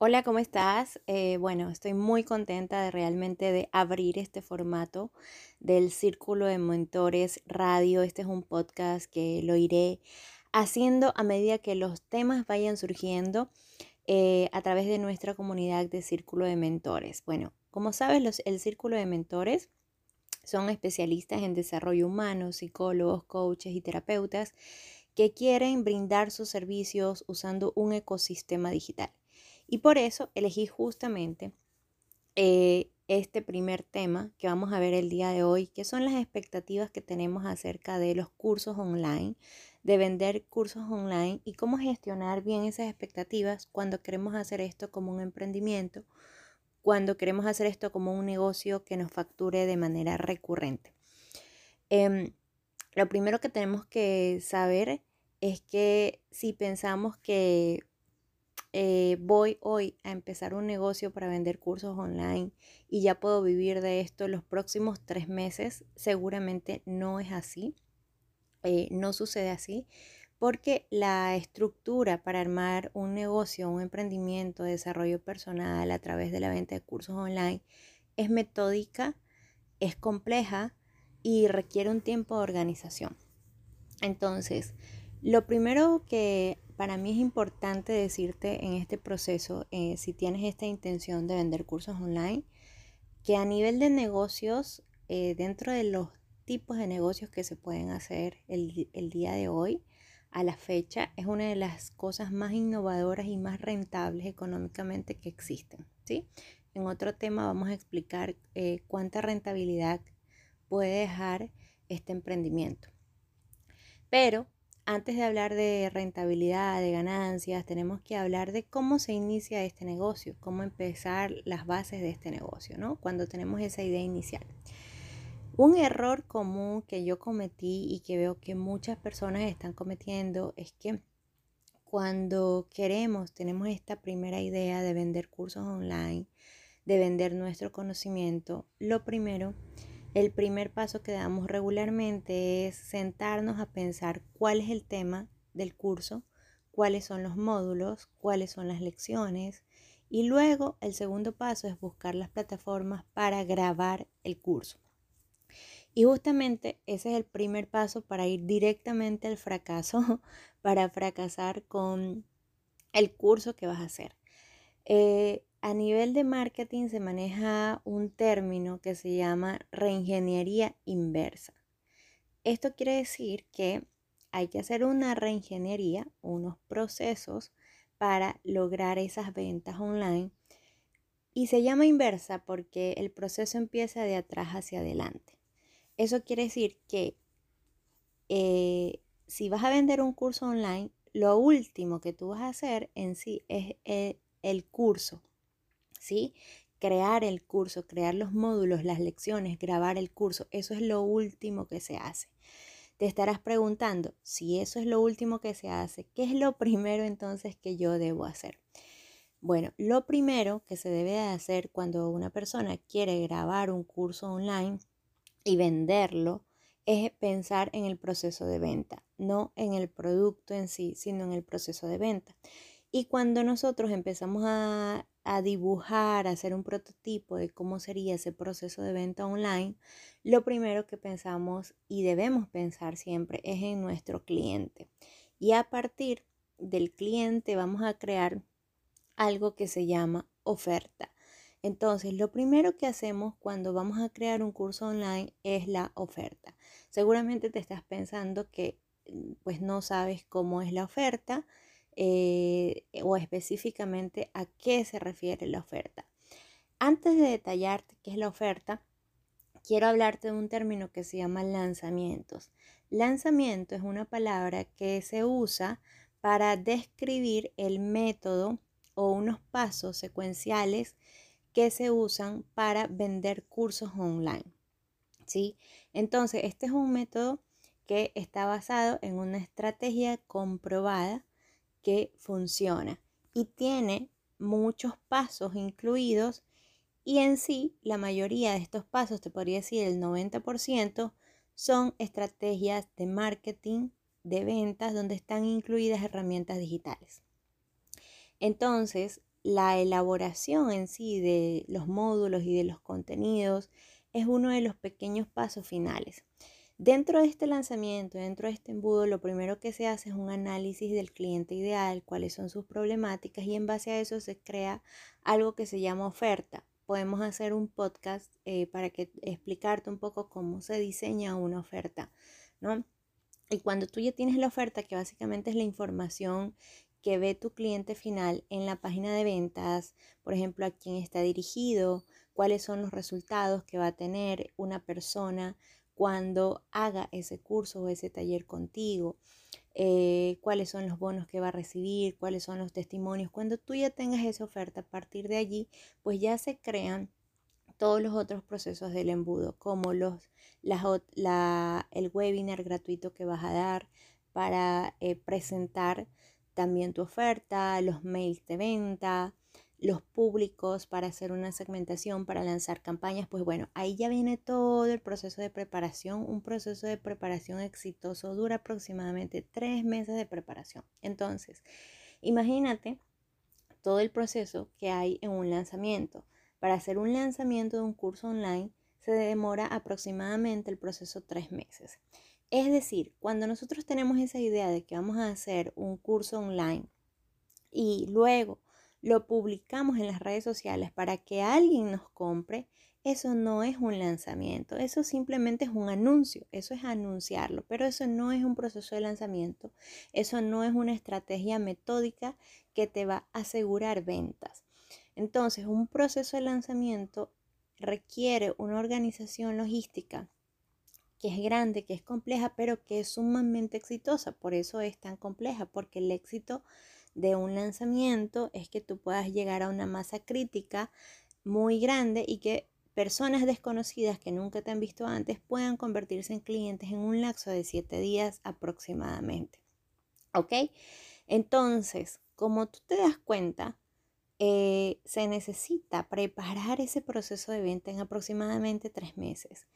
Hola, ¿cómo estás? Eh, bueno, estoy muy contenta de realmente de abrir este formato del Círculo de Mentores Radio. Este es un podcast que lo iré haciendo a medida que los temas vayan surgiendo eh, a través de nuestra comunidad de Círculo de Mentores. Bueno, como sabes, los, el Círculo de Mentores son especialistas en desarrollo humano, psicólogos, coaches y terapeutas que quieren brindar sus servicios usando un ecosistema digital. Y por eso elegí justamente eh, este primer tema que vamos a ver el día de hoy, que son las expectativas que tenemos acerca de los cursos online, de vender cursos online y cómo gestionar bien esas expectativas cuando queremos hacer esto como un emprendimiento, cuando queremos hacer esto como un negocio que nos facture de manera recurrente. Em, lo primero que tenemos que saber es que si pensamos que eh, voy hoy a empezar un negocio para vender cursos online y ya puedo vivir de esto los próximos tres meses, seguramente no es así, eh, no sucede así, porque la estructura para armar un negocio, un emprendimiento, desarrollo personal a través de la venta de cursos online es metódica, es compleja y requiere un tiempo de organización. Entonces, lo primero que para mí es importante decirte en este proceso, eh, si tienes esta intención de vender cursos online, que a nivel de negocios, eh, dentro de los tipos de negocios que se pueden hacer el, día de hoy, a la fecha, es una de las cosas más innovadoras y más rentables económicamente que existen. ¿sí? En otro tema vamos a explicar eh, cuánta rentabilidad puede dejar este emprendimiento. Pero antes de hablar de rentabilidad, de ganancias, tenemos que hablar de cómo se inicia este negocio, cómo empezar las bases de este negocio, ¿no? Cuando tenemos esa idea inicial. Un error común que yo cometí y que veo que muchas personas están cometiendo es que cuando queremos, tenemos esta primera idea de vender cursos online, de vender nuestro conocimiento, lo primero el primer paso que damos regularmente es sentarnos a pensar cuál es el tema del curso, cuáles son los módulos, cuáles son las lecciones y luego el segundo paso es buscar las plataformas para grabar el curso. Y justamente ese es el primer paso para ir directamente al fracaso, para fracasar con el curso que vas a hacer. Eh, a nivel de marketing se maneja un término que se llama reingeniería inversa. Esto quiere decir que hay que hacer una reingeniería, unos procesos para lograr esas ventas online. Y se llama inversa porque el proceso empieza de atrás hacia adelante. Eso quiere decir que eh, si vas a vender un curso online, lo último que tú vas a hacer en sí es eh, el curso ¿sí? Crear el curso, crear los módulos, las lecciones, grabar el curso, eso es lo último que se hace. Te estarás preguntando, si eso es lo último que se hace, ¿qué es lo primero entonces que yo debo hacer? Bueno, lo primero que se debe hacer cuando una persona quiere grabar un curso online y venderlo es pensar en el proceso de venta, no en el producto en sí, sino en el proceso de venta. Y cuando nosotros empezamos a, dibujar, a hacer un prototipo de cómo sería ese proceso de venta online, lo primero que pensamos y debemos pensar siempre es en nuestro cliente. Y a partir del cliente vamos a crear algo que se llama oferta. Entonces, lo primero que hacemos cuando vamos a crear un curso online es la oferta. Seguramente te estás pensando que pues no sabes cómo es la oferta eh, o específicamente a qué se refiere la oferta. Antes de detallarte qué es la oferta, quiero hablarte de un término que se llama lanzamientos. Lanzamiento es una palabra que se usa para describir el método o unos pasos secuenciales que se usan para vender cursos online. ¿sí? Entonces, este es un método que está basado en una estrategia comprobada que funciona y tiene muchos pasos incluidos y en sí la mayoría de estos pasos, te podría decir el 90%, son estrategias de marketing, de ventas, donde están incluidas herramientas digitales. Entonces, la elaboración en sí de los módulos y de los contenidos es uno de los pequeños pasos finales. Dentro de este lanzamiento, dentro de este embudo, lo primero que se hace es un análisis del cliente ideal, cuáles son sus problemáticas y en base a eso se crea algo que se llama oferta. Podemos hacer un podcast eh, para que explicarte un poco cómo se diseña una oferta, ¿no? Y cuando tú ya tienes la oferta, que básicamente es la información que ve tu cliente final en la página de ventas, por ejemplo, a quién está dirigido, cuáles son los resultados que va a tener una persona cuando haga ese curso o ese taller contigo, eh, cuáles son los bonos que va a recibir, cuáles son los testimonios. Cuando tú ya tengas esa oferta, a partir de allí, pues ya se crean todos los otros procesos del embudo, como los, el webinar gratuito que vas a dar para eh, presentar también tu oferta, los mails de venta, los públicos para hacer una segmentación, para lanzar campañas, pues bueno, ahí ya viene todo el proceso de preparación. Un proceso de preparación exitoso dura aproximadamente tres meses de preparación. Entonces, imagínate todo el proceso que hay en un lanzamiento. Para hacer un lanzamiento de un curso online se demora aproximadamente el proceso tres meses. Es decir, cuando nosotros tenemos esa idea de que vamos a hacer un curso online y luego lo publicamos en las redes sociales para que alguien nos compre, eso no es un lanzamiento, eso simplemente es un anuncio, eso es anunciarlo, pero eso no es un proceso de lanzamiento, eso no es una estrategia metódica que te va a asegurar ventas. Entonces, un proceso de lanzamiento requiere una organización logística que es grande, que es compleja, pero que es sumamente exitosa. Por eso es tan compleja, porque el éxito de un lanzamiento es que tú puedas llegar a una masa crítica muy grande y que personas desconocidas que nunca te han visto antes puedan convertirse en clientes en un lapso de 7 días aproximadamente. ¿Ok? Entonces, como tú te das cuenta, eh, se necesita preparar ese proceso de venta en aproximadamente tres meses.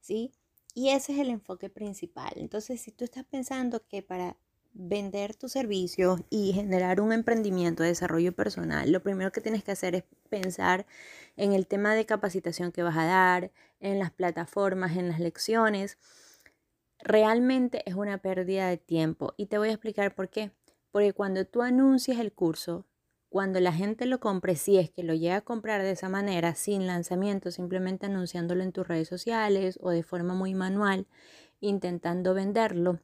¿Sí? Y ese es el enfoque principal. Entonces, si tú estás pensando que para vender tus servicios y generar un emprendimiento de desarrollo personal, lo primero que tienes que hacer es pensar en el tema de capacitación que vas a dar, en las plataformas, en las lecciones. Realmente es una pérdida de tiempo y te voy a explicar por qué. Porque cuando tú anuncias el curso, cuando la gente lo compre, si es que lo llega a comprar de esa manera, sin lanzamiento, simplemente anunciándolo en tus redes sociales o de forma muy manual, intentando venderlo,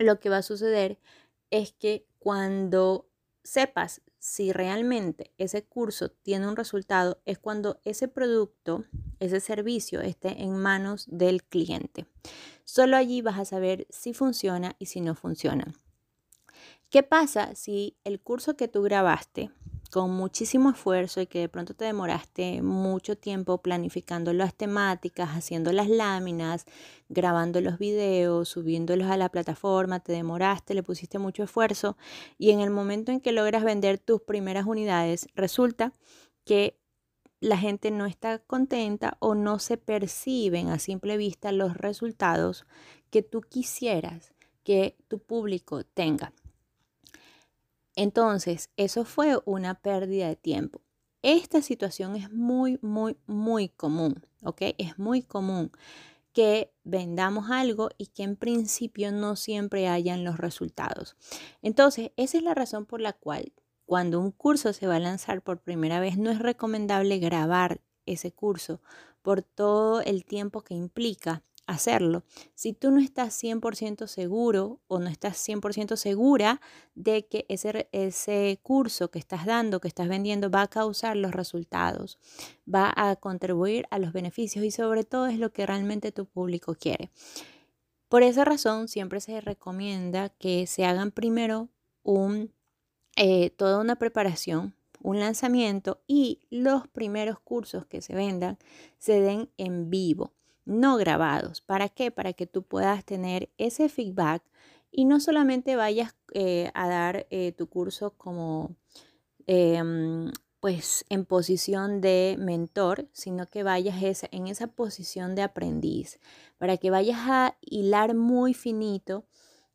lo que va a suceder es que cuando sepas si realmente ese curso tiene un resultado, es cuando ese producto, ese servicio esté en manos del cliente. Solo allí vas a saber si funciona y si no funciona. ¿Qué pasa si el curso que tú grabaste con muchísimo esfuerzo y que de pronto te demoraste mucho tiempo planificando las temáticas, haciendo las láminas, grabando los videos, subiéndolos a la plataforma, te demoraste, le pusiste mucho esfuerzo y en el momento en que logras vender tus primeras unidades, resulta que la gente no está contenta o no se perciben a simple vista los resultados que tú quisieras que tu público tenga. Entonces, eso fue una pérdida de tiempo. Esta situación es muy, muy, muy común, ¿ok? Es muy común que vendamos algo y que en principio no siempre hayan los resultados. Entonces, esa es la razón por la cual cuando un curso se va a lanzar por primera vez, no es recomendable grabar ese curso por todo el tiempo que implica hacerlo. Si tú no estás 100% seguro o no estás 100% segura de que ese, ese curso que estás dando, que estás vendiendo, va a causar los resultados, va a contribuir a los beneficios y sobre todo es lo que realmente tu público quiere. Por esa razón, siempre se recomienda que se hagan primero un, eh, toda una preparación un lanzamiento y los primeros cursos que se vendan se den en vivo no grabados. ¿Para qué? Para que tú puedas tener ese feedback y no solamente vayas eh, a dar eh, tu curso como em, pues en posición de mentor, sino que vayas en esa posición de aprendiz, para que vayas a hilar muy finito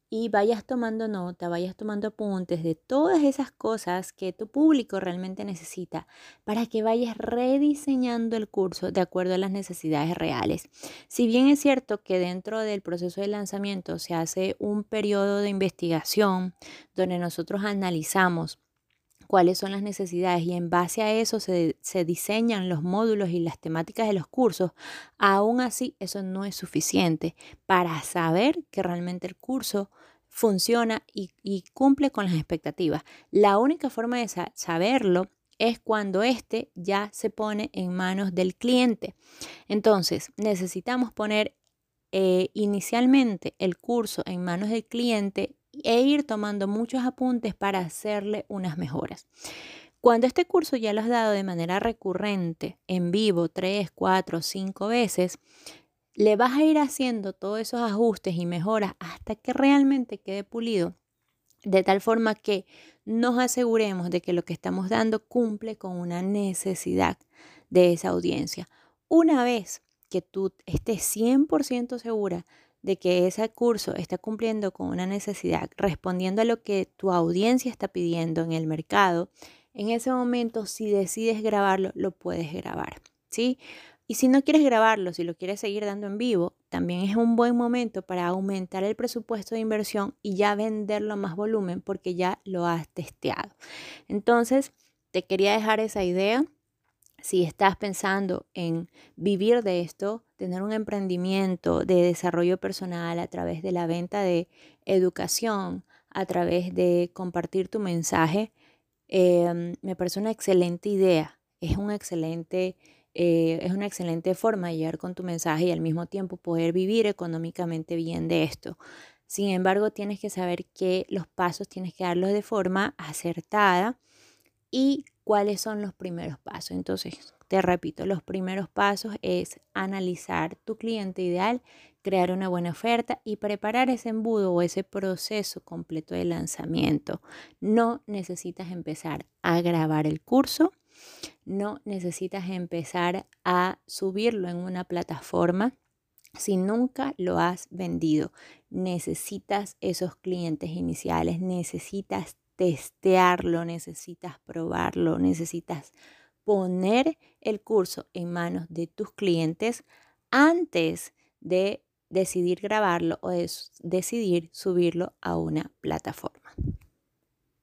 y vayas tomando nota, vayas tomando apuntes de todas esas cosas que tu público realmente necesita para que vayas rediseñando el curso de acuerdo a las necesidades reales. Si bien es cierto que dentro del proceso de lanzamiento se hace un periodo de investigación donde nosotros analizamos cuáles son las necesidades y en base a eso se, se, diseñan los módulos y las temáticas de los cursos, aún así eso no es suficiente para saber que realmente el curso funciona y, cumple con las expectativas. La única forma de saberlo es cuando éste ya se pone en manos del cliente. Entonces, necesitamos poner eh, inicialmente el curso en manos del cliente e ir tomando muchos apuntes para hacerle unas mejoras. Cuando este curso ya lo has dado de manera recurrente, en vivo, tres, cuatro, cinco veces, le vas a ir haciendo todos esos ajustes y mejoras hasta que realmente quede pulido, de tal forma que nos aseguremos de que lo que estamos dando cumple con una necesidad de esa audiencia. Una vez que tú estés 100% segura de que ese curso está cumpliendo con una necesidad, respondiendo a lo que tu audiencia está pidiendo en el mercado, en ese momento si decides grabarlo, lo puedes grabar, ¿sí? Y si no quieres grabarlo, si lo quieres seguir dando en vivo, también es un buen momento para aumentar el presupuesto de inversión y ya venderlo a más volumen porque ya lo has testeado. Entonces, te quería dejar esa idea si estás pensando en vivir de esto, tener un emprendimiento de desarrollo personal a través de la venta de educación, a través de compartir tu mensaje, em, me parece una excelente idea. Es un excelente, eh, es una excelente forma de llegar con tu mensaje y al mismo tiempo poder vivir económicamente bien de esto. Sin embargo, tienes que saber que los pasos tienes que darlos de forma acertada y cuáles son los primeros pasos. Entonces, te repito, los primeros pasos es analizar tu cliente ideal, crear una buena oferta y preparar ese embudo o ese proceso completo de lanzamiento. No necesitas empezar a grabar el curso, no necesitas empezar a subirlo en una plataforma si nunca lo has vendido. Necesitas esos clientes iniciales, necesitas testearlo, necesitas probarlo, necesitas poner el curso en manos de tus clientes antes de decidir grabarlo o de decidir subirlo a una plataforma.